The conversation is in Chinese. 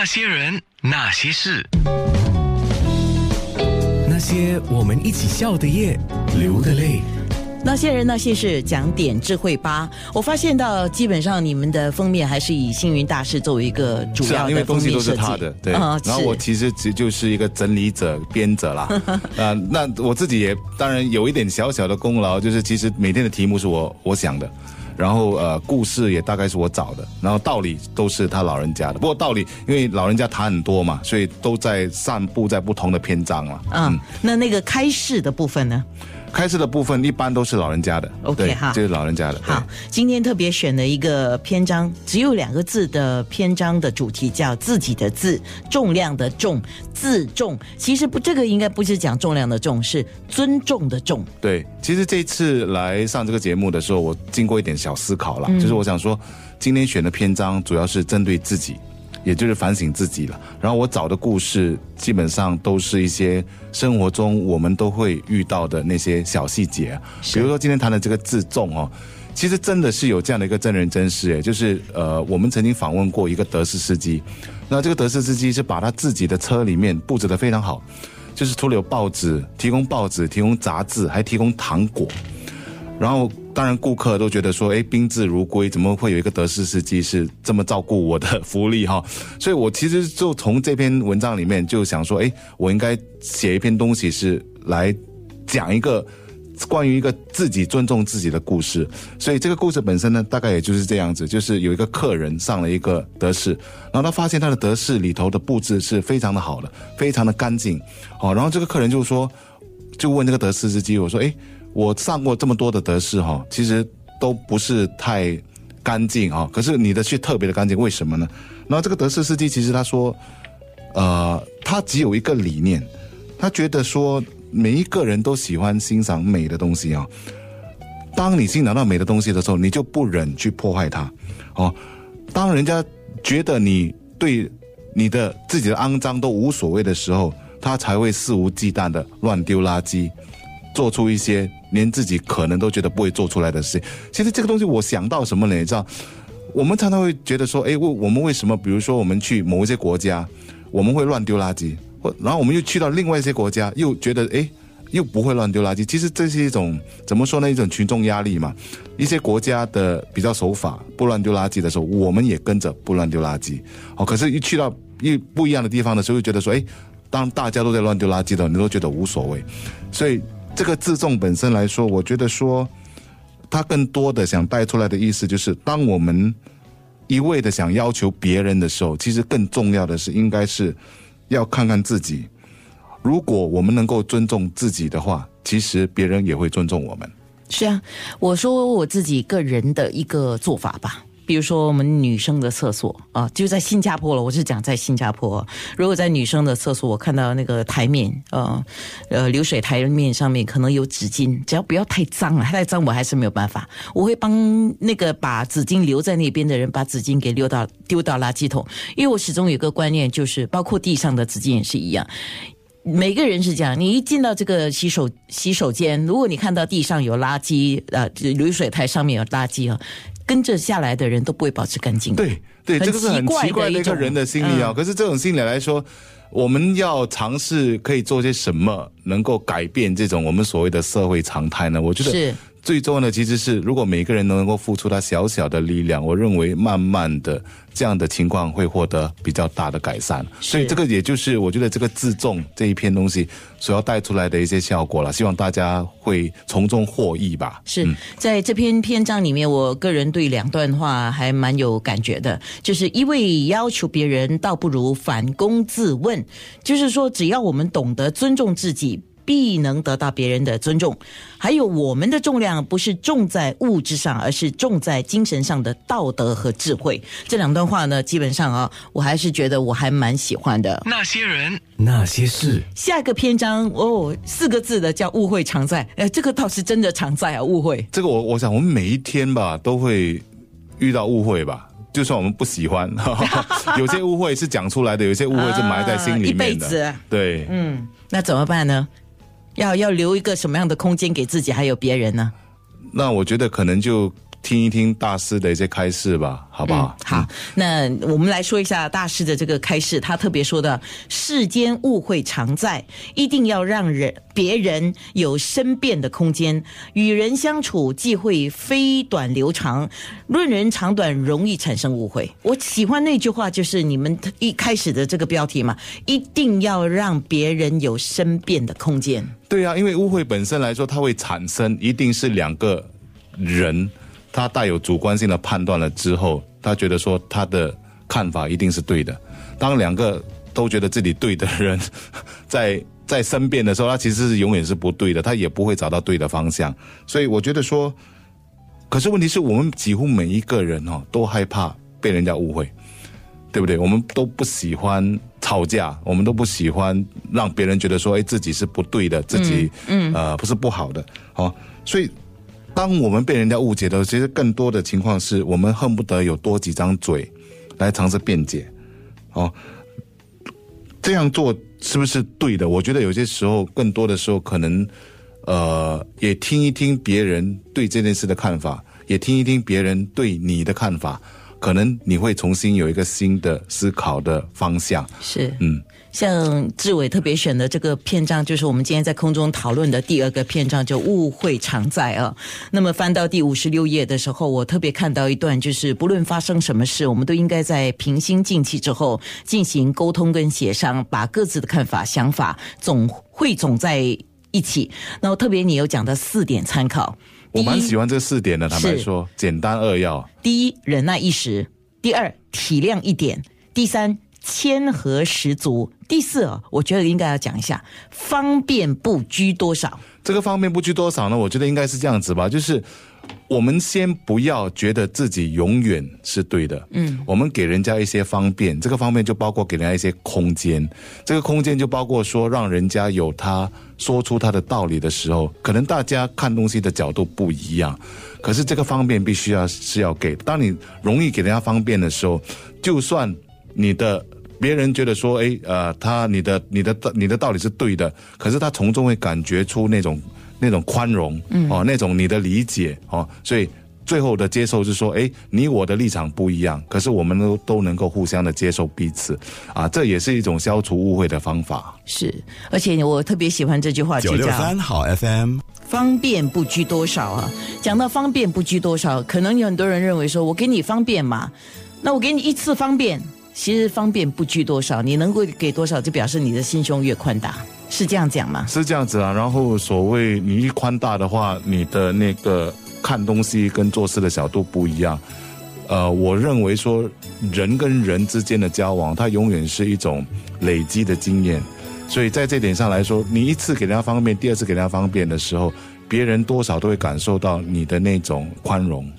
那些人，那些事，那些我们一起笑的夜，流的泪。那些人那些事，讲点智慧吧。我发现到基本上你们的封面还是以星云大师作为一个主是啊，因要的为东西都封面设计。是他的，对。啊然后我是其实只就是一个整理者、编者啦。啊，那我自己也当然有一点小小的功劳，就是其实每天的题目是我我想的。然后呃，故事也大概是我找的，然后道理都是他老人家的。不过道理，因为老人家谈很多嘛，所以都在散布在不同的篇章了。嗯，那那个开示的部分呢？开始的部分一般都是老人家的 OK，对哈就是老人家的。好，今天特别选了一个篇章，只有两个字的篇章的主题叫“自己的字”，重量的重，自重。其实不，这个应该不是讲重量的重，是尊重的重。对，其实这次来上这个节目的时候，我经过一点小思考了，就是我想说，今天选的篇章主要是针对自己，也就是反省自己了。然后我找的故事基本上都是一些生活中我们都会遇到的那些小细节啊，比如说今天谈的这个自重哦。其实真的是有这样的一个真人真事，诶，就是呃，我们曾经访问过一个德式司机，那这个德式司机是把他自己的车里面布置的非常好，就是除了有报纸，提供报纸，提供杂志，还提供糖果。然后，当然顾客都觉得说，哎，宾至如归，怎么会有一个德士司机是这么照顾我的福利哈？所以我其实就从这篇文章里面就想说，哎，我应该写一篇东西是来讲一个。关于一个自己尊重自己的故事，所以这个故事本身呢，大概也就是这样子，就是有一个客人上了一个德士，然后他发现他的德士里头的布置是非常的好的，非常的干净，哦，然后这个客人就说，就问这个德士司机，我说，诶，我上过这么多的德士哈，其实都不是太干净哈，可是你的却特别的干净，为什么呢？然后这个德士司机其实他说，呃，他只有一个理念，他觉得说。每一个人都喜欢欣赏美的东西啊、当你欣赏到美的东西的时候，你就不忍去破坏它。哦，当人家觉得你对你的自己的肮脏都无所谓的时候，他才会肆无忌惮的乱丢垃圾，做出一些连自己可能都觉得不会做出来的事情。其实这个东西我想到什么呢？你知道，我们常常会觉得说，哎，为我们为什么？比如说我们去某一些国家，我们会乱丢垃圾。或然后我们又去到另外一些国家，又觉得诶，又不会乱丢垃圾。其实这是一种怎么说呢？一种群众压力嘛。一些国家的比较守法，不乱丢垃圾的时候，我们也跟着不乱丢垃圾。哦，可是，一去到一不一样的地方的时候，又觉得说，诶，当大家都在乱丢垃圾的，你都觉得无所谓。所以，这个自重本身来说，我觉得说，他更多的想带出来的意思就是，当我们一味的想要求别人的时候，其实更重要的是，应该是要看看自己。如果我们能够尊重自己的话，其实别人也会尊重我们。是啊，我说我自己个人的一个做法吧。比如说，我们女生的厕所啊，就在新加坡了。我是讲在新加坡，如果在女生的厕所，我看到那个台面，呃呃，流水台面上面可能有纸巾，只要不要太脏了，太脏我还是没有办法。我会帮那个把纸巾留在那边的人，把纸巾给丢到丢到垃圾桶，因为我始终有个观念，就是包括地上的纸巾也是一样。每个人是这样，你一进到这个洗手洗手间，如果你看到地上有垃圾，呃，流水台上面有垃圾啊，跟着下来的人都不会保持干净。对对，这个是很奇怪的一个人的心理啊。嗯可是这种心理来说，我们要尝试可以做些什么，能够改变这种我们所谓的社会常态呢？我觉得是最重要的其实是，如果每个人都能够付出他小小的力量，我认为慢慢的这样的情况会获得比较大的改善。所以这个也就是我觉得这个自重这一篇东西所要带出来的一些效果了。希望大家会从中获益吧。是在这篇篇章里面，我个人对两段话还蛮有感觉的，就是一味要求别人，倒不如反躬自问。就是说，只要我们懂得尊重自己。必能得到别人的尊重，还有我们的重量不是重在物质上，而是重在精神上的道德和智慧。这两段话呢，基本上啊，我还是觉得我还蛮喜欢的。那些人，那些事，下个篇章哦，四个字的叫误会常在，呃，这个倒是真的常在啊，误会。这个我我想我们每一天吧都会遇到误会吧。就算我们不喜欢，有些误会是讲出来的，有些误会是埋在心里面的。啊一辈子对，嗯，那怎么办呢？要要留一个什么样的空间给自己还有别人呢？那我觉得可能就听一听大师的一些开示吧，好不好？好，那我们来说一下大师的这个开示，他特别说的：世间误会常在，一定要让人别人有申辩的空间。与人相处忌讳非短流长，论人长短容易产生误会。我喜欢那句话，就是你们一开始的这个标题嘛，一定要让别人有申辩的空间。对啊，因为误会本身来说，它会产生，一定是两个人他带有主观性的判断了之后，他觉得说他的看法一定是对的。当两个都觉得自己对的人 在在申辩的时候，他其实是永远是不对的，他也不会找到对的方向。所以我觉得说，可是问题是我们几乎每一个人哦，都害怕被人家误会。对不对？我们都不喜欢吵架，我们都不喜欢让别人觉得说，哎，自己是不对的，自己嗯呃不是不好的，哦，所以当我们被人家误解的时候，其实更多的情况是我们恨不得有多几张嘴来尝试辩解，哦，这样做是不是对的？我觉得有些时候，更多的时候可能呃也听一听别人对这件事的看法，也听一听别人对你的看法。可能你会重新有一个新的思考的方向。是，嗯，像志伟特别选的这个篇章，就是我们今天在空中讨论的第二个篇章，就误会常在啊。那么翻到第五十六页的时候，我特别看到一段，就是不论发生什么事，我们都应该在平心静气之后进行沟通跟协商，把各自的看法、想法总汇总在一起。然后特别你有讲的四点参考。我蛮喜欢这四点的，坦白说，简单扼要。第一，忍耐一时；第二，体谅一点；第三，谦和十足；第四，我觉得应该要讲一下，方便不拘多少。这个方便不拘多少呢？我觉得应该是这样子吧，就是。我们先不要觉得自己永远是对的，嗯，我们给人家一些方便，这个方便就包括给人家一些空间，这个空间就包括说让人家有他说出他的道理的时候，可能大家看东西的角度不一样，可是这个方便必须要是要给。当你容易给人家方便的时候，就算你的别人觉得说，哎，呃，他你的你的你的道理是对的，可是他从中会感觉出那种。那种宽容，哦，那种你的理解，哦，所以最后的接受是说，哎，你我的立场不一样，可是我们都都能够互相的接受彼此，啊，这也是一种消除误会的方法。是，而且我特别喜欢这句话，九六三好 FM，方便不拘多少啊。讲到方便不拘多少，可能有很多人认为说，我给你方便嘛，那我给你一次方便，其实方便不拘多少，你能够给多少，就表示你的心胸越宽大。是这样讲吗？是这样子啊。然后所谓你一宽大的话，你的那个看东西跟做事的角度不一样。呃，我认为说人跟人之间的交往，它永远是一种累积的经验。所以在这点上来说，你一次给人家方便，第二次给人家方便的时候，别人多少都会感受到你的那种宽容。